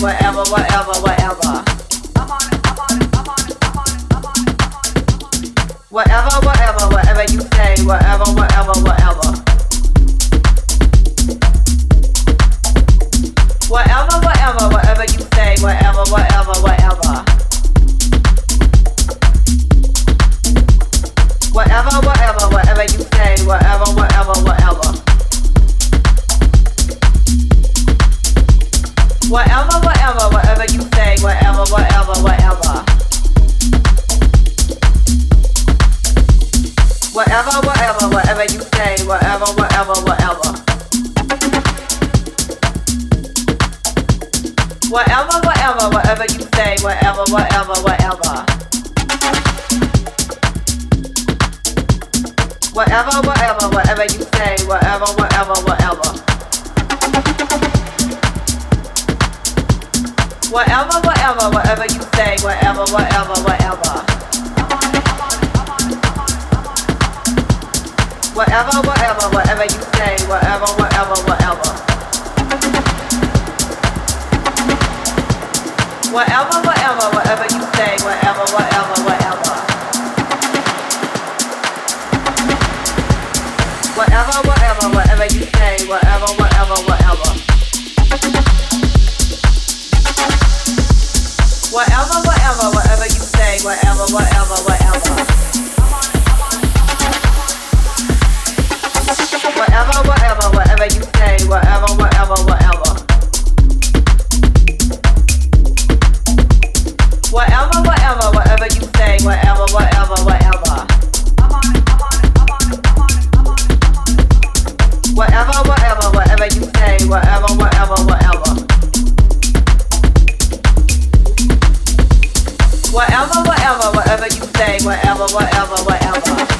whatever, whatever, whatever. Whatever, whatever, whatever you say, whatever, whatever, whatever, whatever you say, whatever, whatever, whatever. Whatever, whatever, whatever you say, whatever, whatever, whatever. Whatever, whatever, whatever you say, whatever. Whatever. what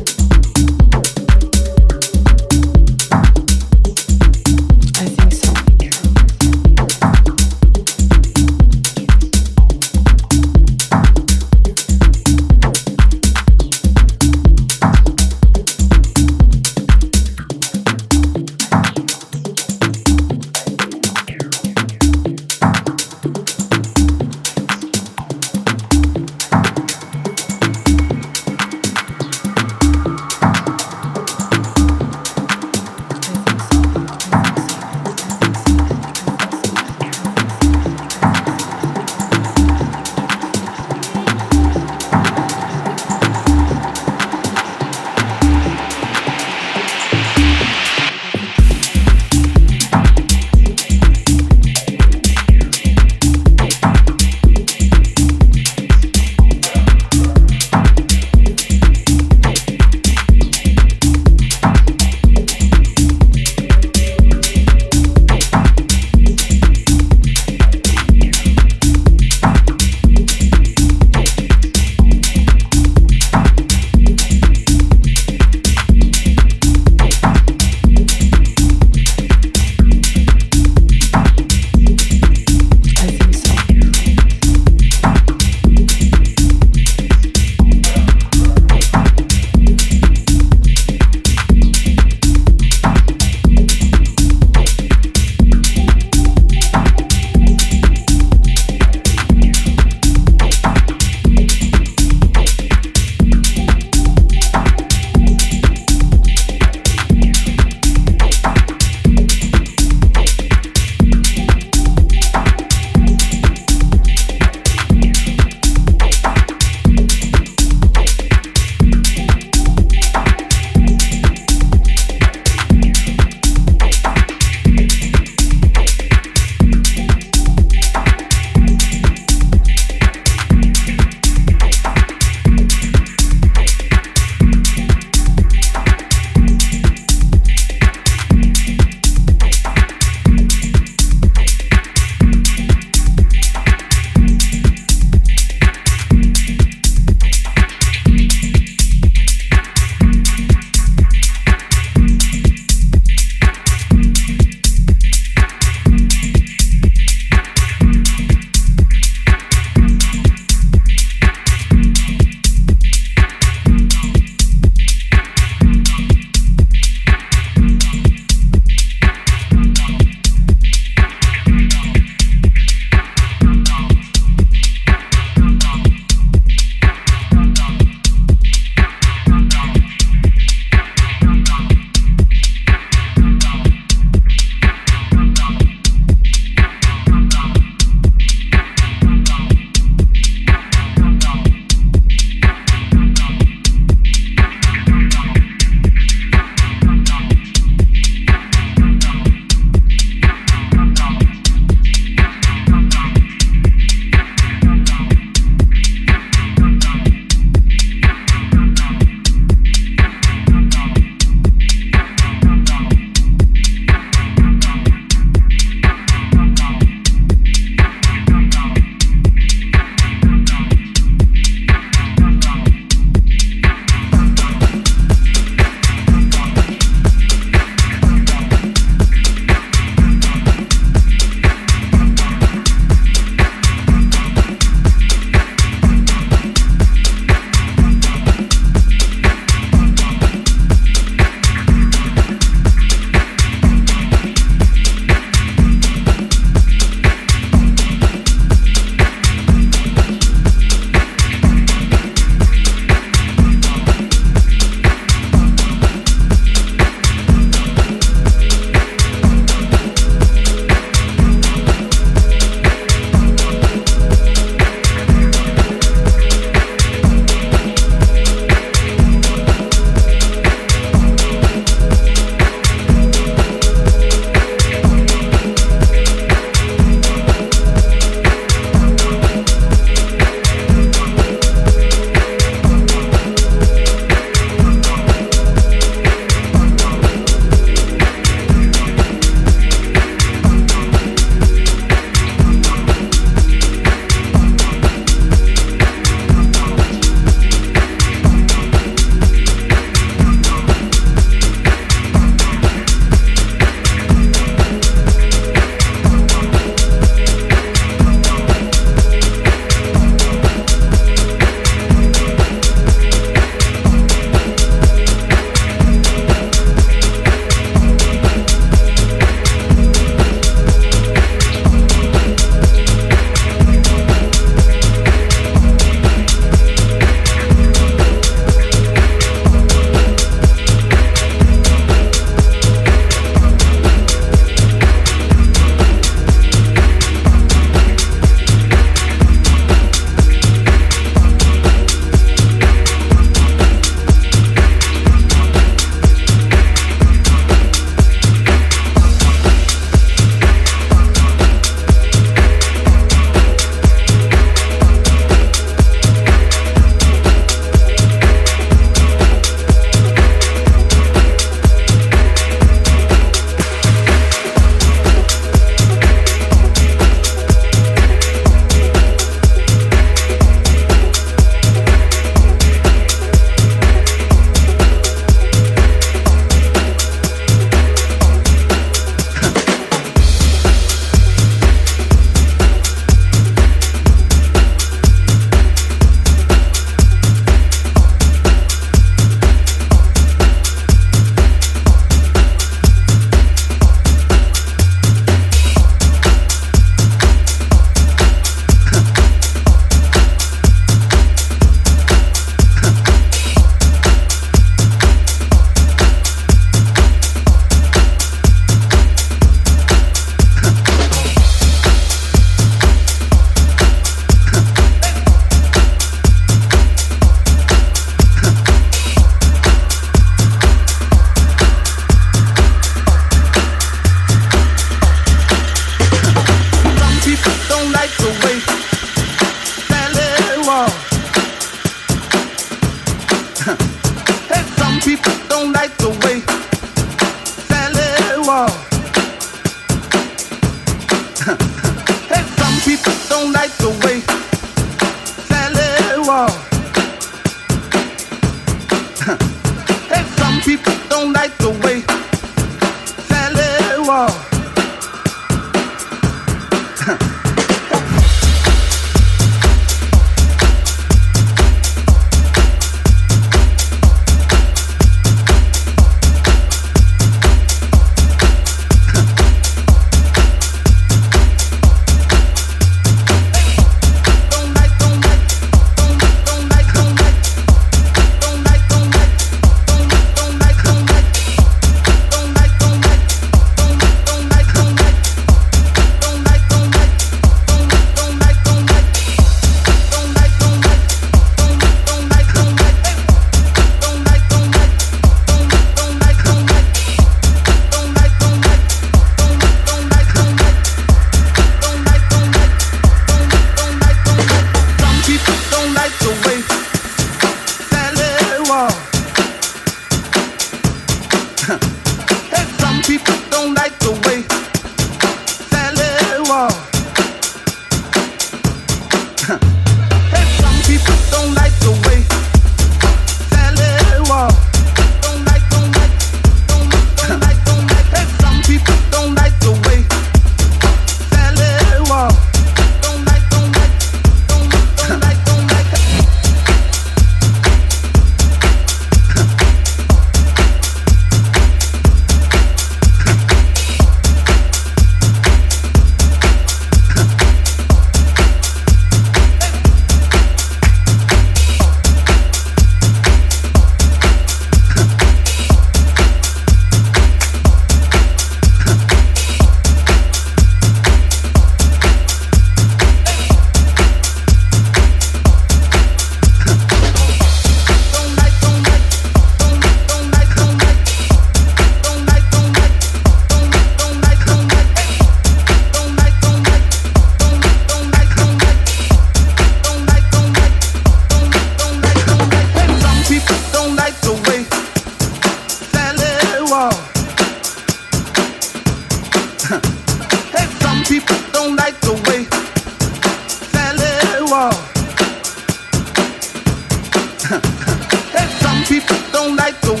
don't like the